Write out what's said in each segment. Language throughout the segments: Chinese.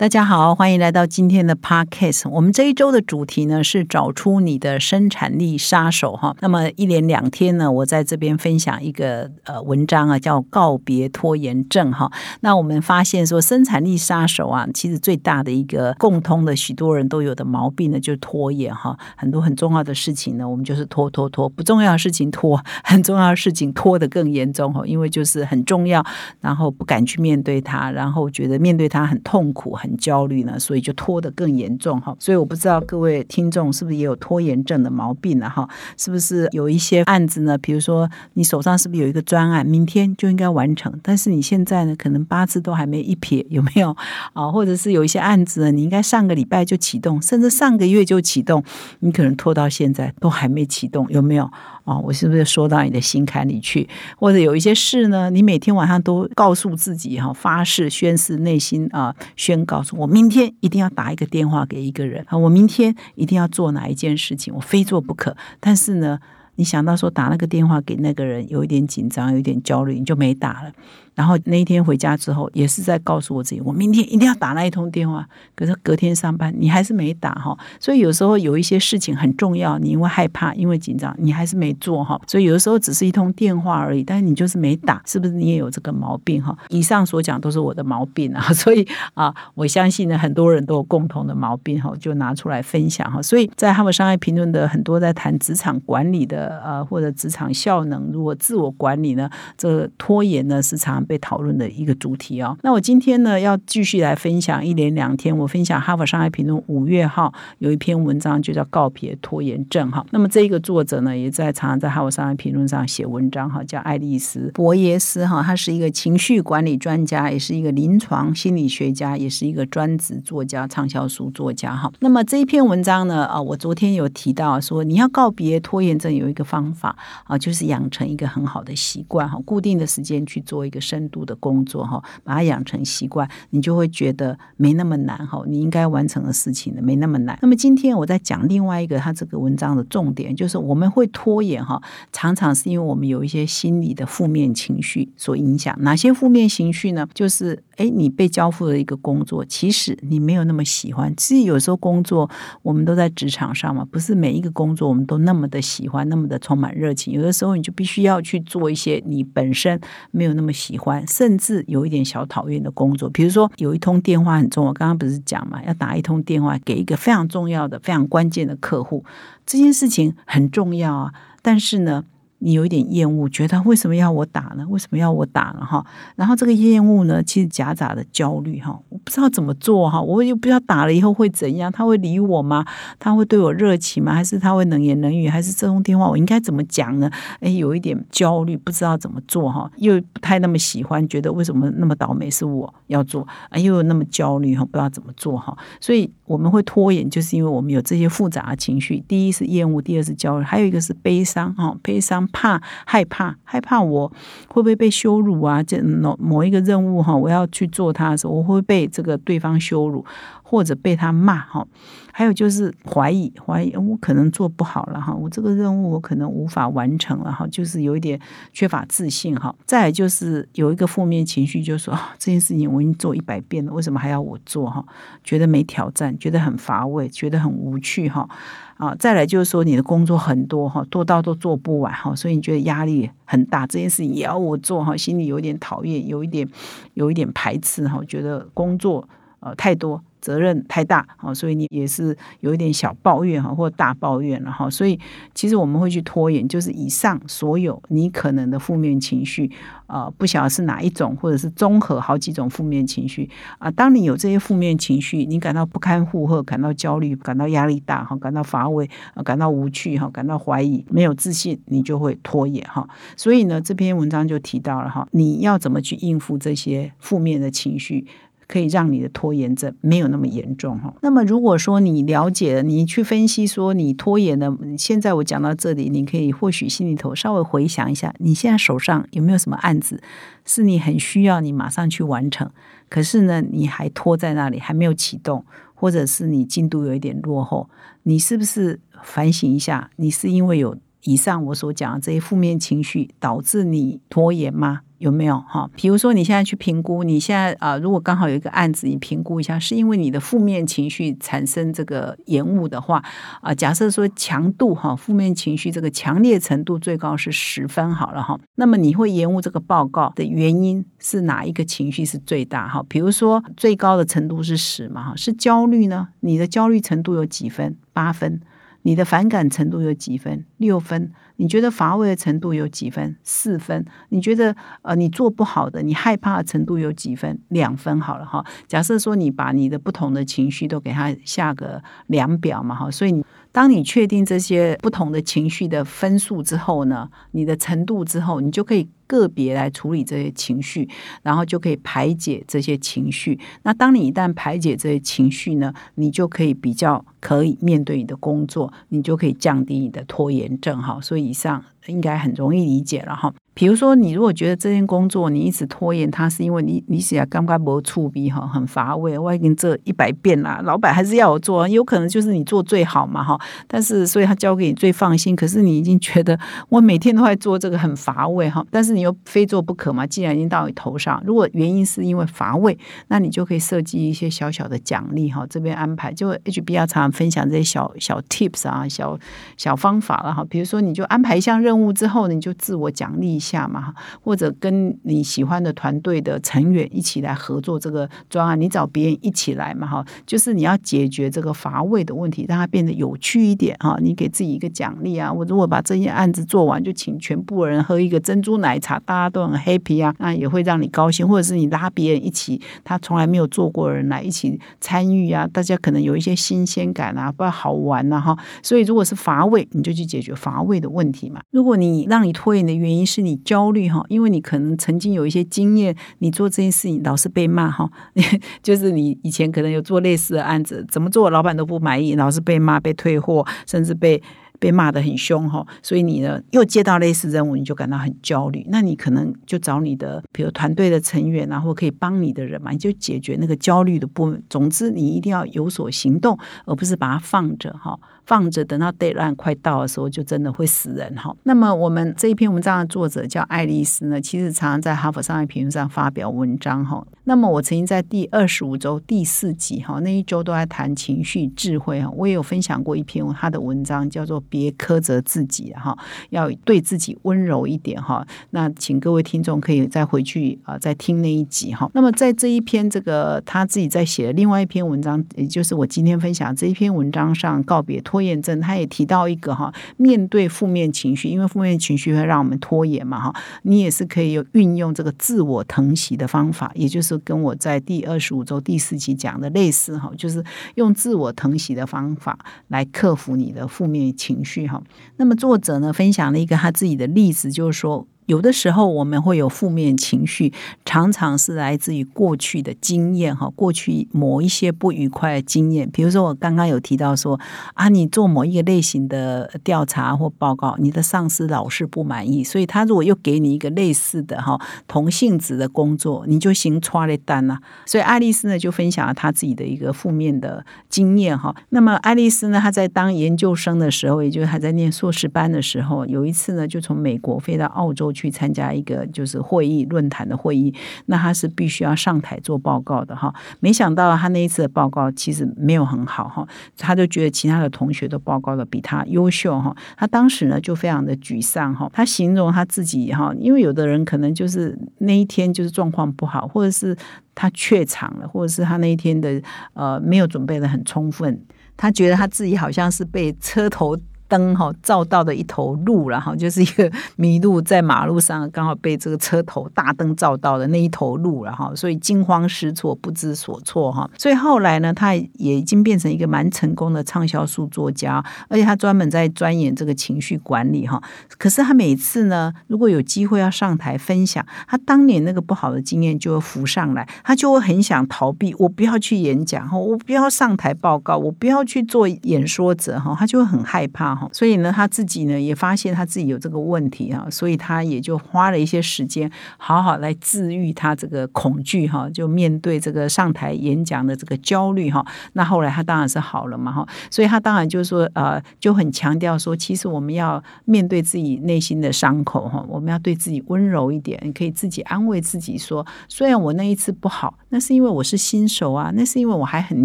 大家好，欢迎来到今天的 Podcast。我们这一周的主题呢是找出你的生产力杀手哈。那么一连两天呢，我在这边分享一个呃文章啊，叫告别拖延症哈。那我们发现说，生产力杀手啊，其实最大的一个共通的许多人都有的毛病呢，就是拖延哈。很多很重要的事情呢，我们就是拖拖拖，不重要的事情拖，很重要的事情拖得更严重哈。因为就是很重要，然后不敢去面对它，然后觉得面对它很痛苦很。焦虑呢，所以就拖得更严重哈。所以我不知道各位听众是不是也有拖延症的毛病呢？哈，是不是有一些案子呢？比如说你手上是不是有一个专案，明天就应该完成，但是你现在呢，可能八字都还没一撇，有没有啊？或者是有一些案子呢，你应该上个礼拜就启动，甚至上个月就启动，你可能拖到现在都还没启动，有没有？哦，我是不是说到你的心坎里去？或者有一些事呢，你每天晚上都告诉自己哈，发誓、宣誓、内心啊，宣告说：我明天一定要打一个电话给一个人啊，我明天一定要做哪一件事情，我非做不可。但是呢，你想到说打那个电话给那个人，有一点紧张，有一点焦虑，你就没打了。然后那一天回家之后，也是在告诉我自己，我明天一定要打那一通电话。可是隔天上班，你还是没打哈。所以有时候有一些事情很重要，你因为害怕，因为紧张，你还是没做哈。所以有的时候只是一通电话而已，但是你就是没打，是不是你也有这个毛病哈？以上所讲都是我的毛病啊，所以啊，我相信呢，很多人都有共同的毛病哈，就拿出来分享哈。所以在他们商业评论的很多在谈职场管理的呃，或者职场效能，如果自我管理呢，这拖延呢是常。被讨论的一个主题哦。那我今天呢要继续来分享一连两天，我分享《哈佛商业评论》五月号有一篇文章，就叫《告别拖延症》哈。那么这一个作者呢，也在常常在《哈佛商业评论》上写文章哈，叫爱丽丝·博耶斯哈，他是一个情绪管理专家，也是一个临床心理学家，也是一个专职作家、畅销书作家哈。那么这一篇文章呢，啊，我昨天有提到说，你要告别拖延症有一个方法啊，就是养成一个很好的习惯哈，固定的时间去做一个深。深度的工作哈，把它养成习惯，你就会觉得没那么难哈。你应该完成的事情呢，没那么难。那么今天我在讲另外一个他这个文章的重点，就是我们会拖延哈，常常是因为我们有一些心理的负面情绪所影响。哪些负面情绪呢？就是哎，你被交付了一个工作，其实你没有那么喜欢。其实有时候工作，我们都在职场上嘛，不是每一个工作我们都那么的喜欢，那么的充满热情。有的时候你就必须要去做一些你本身没有那么喜。甚至有一点小讨厌的工作，比如说有一通电话很重要，刚刚不是讲嘛，要打一通电话给一个非常重要的、非常关键的客户，这件事情很重要啊，但是呢。你有一点厌恶，觉得为什么要我打呢？为什么要我打呢？哈，然后这个厌恶呢，其实夹杂的焦虑哈，我不知道怎么做哈，我又不知道打了以后会怎样，他会理我吗？他会对我热情吗？还是他会冷言冷语？还是这通电话我应该怎么讲呢？哎，有一点焦虑，不知道怎么做哈，又不太那么喜欢，觉得为什么那么倒霉是我要做啊？又那么焦虑哈，不知道怎么做哈，所以我们会拖延，就是因为我们有这些复杂的情绪。第一是厌恶，第二是焦虑，还有一个是悲伤哈，悲伤。怕害怕害怕我会不会被羞辱啊？这某某一个任务哈，我要去做它的时候，我会被这个对方羞辱，或者被他骂哈。还有就是怀疑怀疑，我可能做不好了哈，我这个任务我可能无法完成了哈，就是有一点缺乏自信哈。再来就是有一个负面情绪，就是说这件事情我已经做一百遍了，为什么还要我做哈？觉得没挑战，觉得很乏味，觉得很无趣哈。啊，再来就是说你的工作很多哈，多到都做不完哈，所以你觉得压力很大，这件事情也要我做哈，心里有点讨厌，有一点有一点排斥哈，觉得工作呃太多。责任太大，好，所以你也是有一点小抱怨哈，或大抱怨了哈，所以其实我们会去拖延，就是以上所有你可能的负面情绪，呃，不晓得是哪一种，或者是综合好几种负面情绪啊。当你有这些负面情绪，你感到不堪负荷，感到焦虑，感到压力大哈，感到乏味，感到无趣哈，感到怀疑，没有自信，你就会拖延哈。所以呢，这篇文章就提到了哈，你要怎么去应付这些负面的情绪。可以让你的拖延症没有那么严重哈。那么如果说你了解了，你去分析说你拖延的，现在我讲到这里，你可以或许心里头稍微回想一下，你现在手上有没有什么案子是你很需要你马上去完成，可是呢你还拖在那里还没有启动，或者是你进度有一点落后，你是不是反省一下？你是因为有以上我所讲的这些负面情绪导致你拖延吗？有没有哈？比如说你现在去评估，你现在啊，如果刚好有一个案子，你评估一下，是因为你的负面情绪产生这个延误的话啊，假设说强度哈，负面情绪这个强烈程度最高是十分好了哈，那么你会延误这个报告的原因是哪一个情绪是最大哈？比如说最高的程度是十嘛哈，是焦虑呢？你的焦虑程度有几分？八分。你的反感程度有几分？六分。你觉得乏味的程度有几分？四分。你觉得呃你做不好的，你害怕的程度有几分？两分好了哈。假设说你把你的不同的情绪都给他下个量表嘛哈，所以你当你确定这些不同的情绪的分数之后呢，你的程度之后，你就可以。个别来处理这些情绪，然后就可以排解这些情绪。那当你一旦排解这些情绪呢，你就可以比较可以面对你的工作，你就可以降低你的拖延症哈。所以以上应该很容易理解了哈。比如说，你如果觉得这件工作你一直拖延，它是因为你你写刚刚不触笔哈，很乏味，我已经这一百遍了，老板还是要我做，有可能就是你做最好嘛哈。但是所以他交给你最放心，可是你已经觉得我每天都在做这个很乏味哈，但是你又非做不可嘛。既然已经到你头上，如果原因是因为乏味，那你就可以设计一些小小的奖励哈，这边安排就 HBR 常常分享这些小小 tips 啊，小小方法了哈。比如说，你就安排一项任务之后，你就自我奖励一下。下嘛，或者跟你喜欢的团队的成员一起来合作这个专案，你找别人一起来嘛，哈，就是你要解决这个乏味的问题，让它变得有趣一点哈。你给自己一个奖励啊，我如果把这些案子做完，就请全部人喝一个珍珠奶茶，大家都很 happy 啊，那也会让你高兴。或者是你拉别人一起，他从来没有做过的人来一起参与啊，大家可能有一些新鲜感啊，不好玩呐哈。所以如果是乏味，你就去解决乏味的问题嘛。如果你让你拖延的原因是你。焦虑哈，因为你可能曾经有一些经验，你做这件事情老是被骂哈，就是你以前可能有做类似的案子，怎么做老板都不满意，老是被骂、被退货，甚至被被骂的很凶哈，所以你呢又接到类似任务，你就感到很焦虑。那你可能就找你的，比如团队的成员啊，或可以帮你的人嘛，你就解决那个焦虑的部分。总之，你一定要有所行动，而不是把它放着哈。放着，等到 deadline 快到的时候，就真的会死人哈。那么，我们这一篇文章的作者叫爱丽丝呢，其实常常在哈佛商业评论上发表文章哈。那么，我曾经在第二十五周第四集哈那一周都在谈情绪智慧哈，我也有分享过一篇他的文章，叫做“别苛责自己哈，要对自己温柔一点哈”。那请各位听众可以再回去啊，再听那一集哈。那么，在这一篇这个他自己在写的另外一篇文章，也就是我今天分享这一篇文章上告别拖。拖延症，他也提到一个哈，面对负面情绪，因为负面情绪会让我们拖延嘛哈，你也是可以有运用这个自我疼惜的方法，也就是跟我在第二十五周第四期讲的类似哈，就是用自我疼惜的方法来克服你的负面情绪哈。那么作者呢分享了一个他自己的例子，就是说。有的时候我们会有负面情绪，常常是来自于过去的经验哈，过去某一些不愉快的经验。比如说我刚刚有提到说啊，你做某一个类型的调查或报告，你的上司老是不满意，所以他如果又给你一个类似的哈同性质的工作，你就行错了单了。所以爱丽丝呢就分享了她自己的一个负面的经验哈。那么爱丽丝呢，她在当研究生的时候，也就是还在念硕士班的时候，有一次呢就从美国飞到澳洲去。去参加一个就是会议论坛的会议，那他是必须要上台做报告的哈。没想到他那一次的报告其实没有很好哈，他就觉得其他的同学都报告的比他优秀哈。他当时呢就非常的沮丧哈。他形容他自己哈，因为有的人可能就是那一天就是状况不好，或者是他怯场了，或者是他那一天的呃没有准备的很充分，他觉得他自己好像是被车头。灯哈照到的一头鹿然后 就是一个迷路在马路上，刚好被这个车头大灯照到的那一头鹿了哈，所以惊慌失措，不知所措哈。所以后来呢，他也已经变成一个蛮成功的畅销书作家，而且他专门在钻研这个情绪管理哈。可是他每次呢，如果有机会要上台分享，他当年那个不好的经验就会浮上来，他就会很想逃避，我不要去演讲哈，我不要上台报告，我不要去做演说者哈，他就会很害怕所以呢，他自己呢也发现他自己有这个问题哈，所以他也就花了一些时间，好好来治愈他这个恐惧哈，就面对这个上台演讲的这个焦虑哈。那后来他当然是好了嘛哈，所以他当然就是说呃，就很强调说，其实我们要面对自己内心的伤口哈，我们要对自己温柔一点，你可以自己安慰自己说，虽然我那一次不好，那是因为我是新手啊，那是因为我还很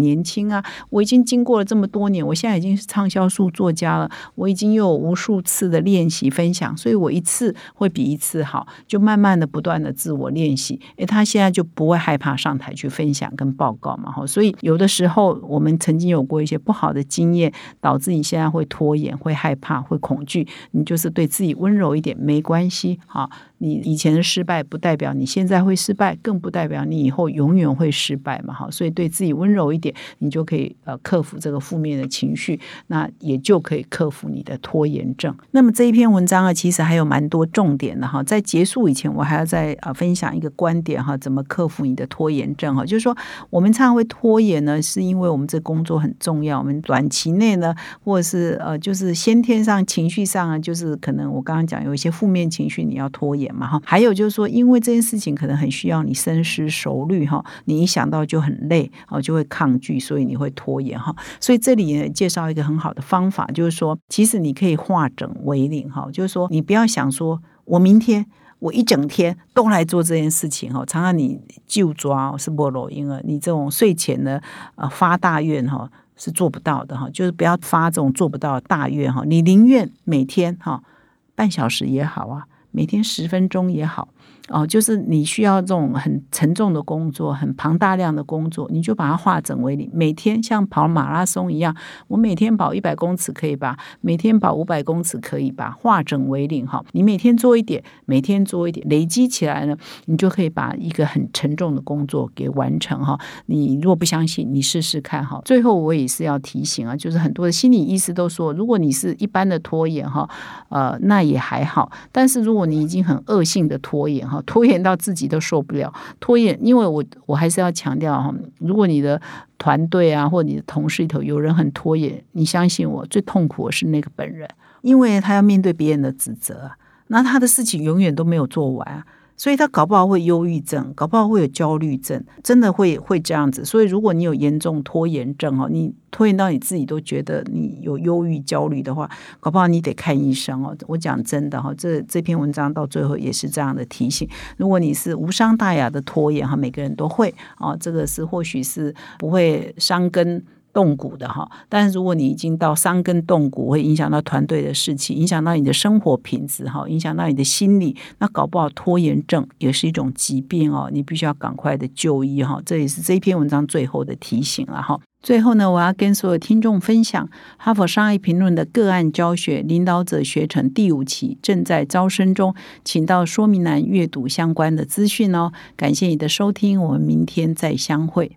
年轻啊，我已经经过了这么多年，我现在已经是畅销书作家了，我已经有无数次的练习分享，所以我一次会比一次好，就慢慢的不断的自我练习，诶，他现在就不会害怕上台去分享跟报告嘛，哈，所以有的时候我们曾经有过一些不好的经验，导致你现在会拖延、会害怕、会恐惧，你就是对自己温柔一点，没关系，哈。你以前的失败不代表你现在会失败，更不代表你以后永远会失败嘛，哈，所以对自己温柔一点，你就可以呃克服这个负面的情绪，那也就可以克服你的拖延症。那么这一篇文章啊，其实还有蛮多重点的哈，在结束以前，我还要再呃分享一个观点哈，怎么克服你的拖延症哈，就是说我们常常会拖延呢，是因为我们这工作很重要，我们短期内呢，或者是呃就是先天上情绪上啊，就是可能我刚刚讲有一些负面情绪，你要拖延。嘛哈，还有就是说，因为这件事情可能很需要你深思熟虑哈，你一想到就很累哦，就会抗拒，所以你会拖延哈。所以这里呢，介绍一个很好的方法，就是说，其实你可以化整为零哈，就是说，你不要想说我明天我一整天都来做这件事情哈，常常你就抓是不罗，因为你这种睡前的呃发大愿哈是做不到的哈，就是不要发这种做不到的大愿哈，你宁愿每天哈半小时也好啊。每天十分钟也好。哦，就是你需要这种很沉重的工作，很庞大量的工作，你就把它化整为零。每天像跑马拉松一样，我每天跑一百公尺可以吧？每天跑五百公尺可以吧？化整为零哈，你每天做一点，每天做一点，累积起来呢，你就可以把一个很沉重的工作给完成哈。你如果不相信，你试试看哈。最后我也是要提醒啊，就是很多的心理医师都说，如果你是一般的拖延哈，呃，那也还好。但是如果你已经很恶性的拖延哈，拖延到自己都受不了，拖延，因为我我还是要强调哈，如果你的团队啊或你的同事里头有人很拖延，你相信我，最痛苦的是那个本人，因为他要面对别人的指责，那他的事情永远都没有做完。所以他搞不好会忧郁症，搞不好会有焦虑症，真的会会这样子。所以如果你有严重拖延症哦，你拖延到你自己都觉得你有忧郁、焦虑的话，搞不好你得看医生哦。我讲真的哈，这这篇文章到最后也是这样的提醒。如果你是无伤大雅的拖延哈，每个人都会啊，这个是或许是不会伤根。动骨的哈，但是如果你已经到伤根动骨，会影响到团队的士气，影响到你的生活品质哈，影响到你的心理，那搞不好拖延症也是一种疾病哦，你必须要赶快的就医哈。这也是这篇文章最后的提醒了哈。最后呢，我要跟所有听众分享哈佛商业评论的个案教学领导者学程第五期正在招生中，请到说明栏阅读相关的资讯哦。感谢你的收听，我们明天再相会。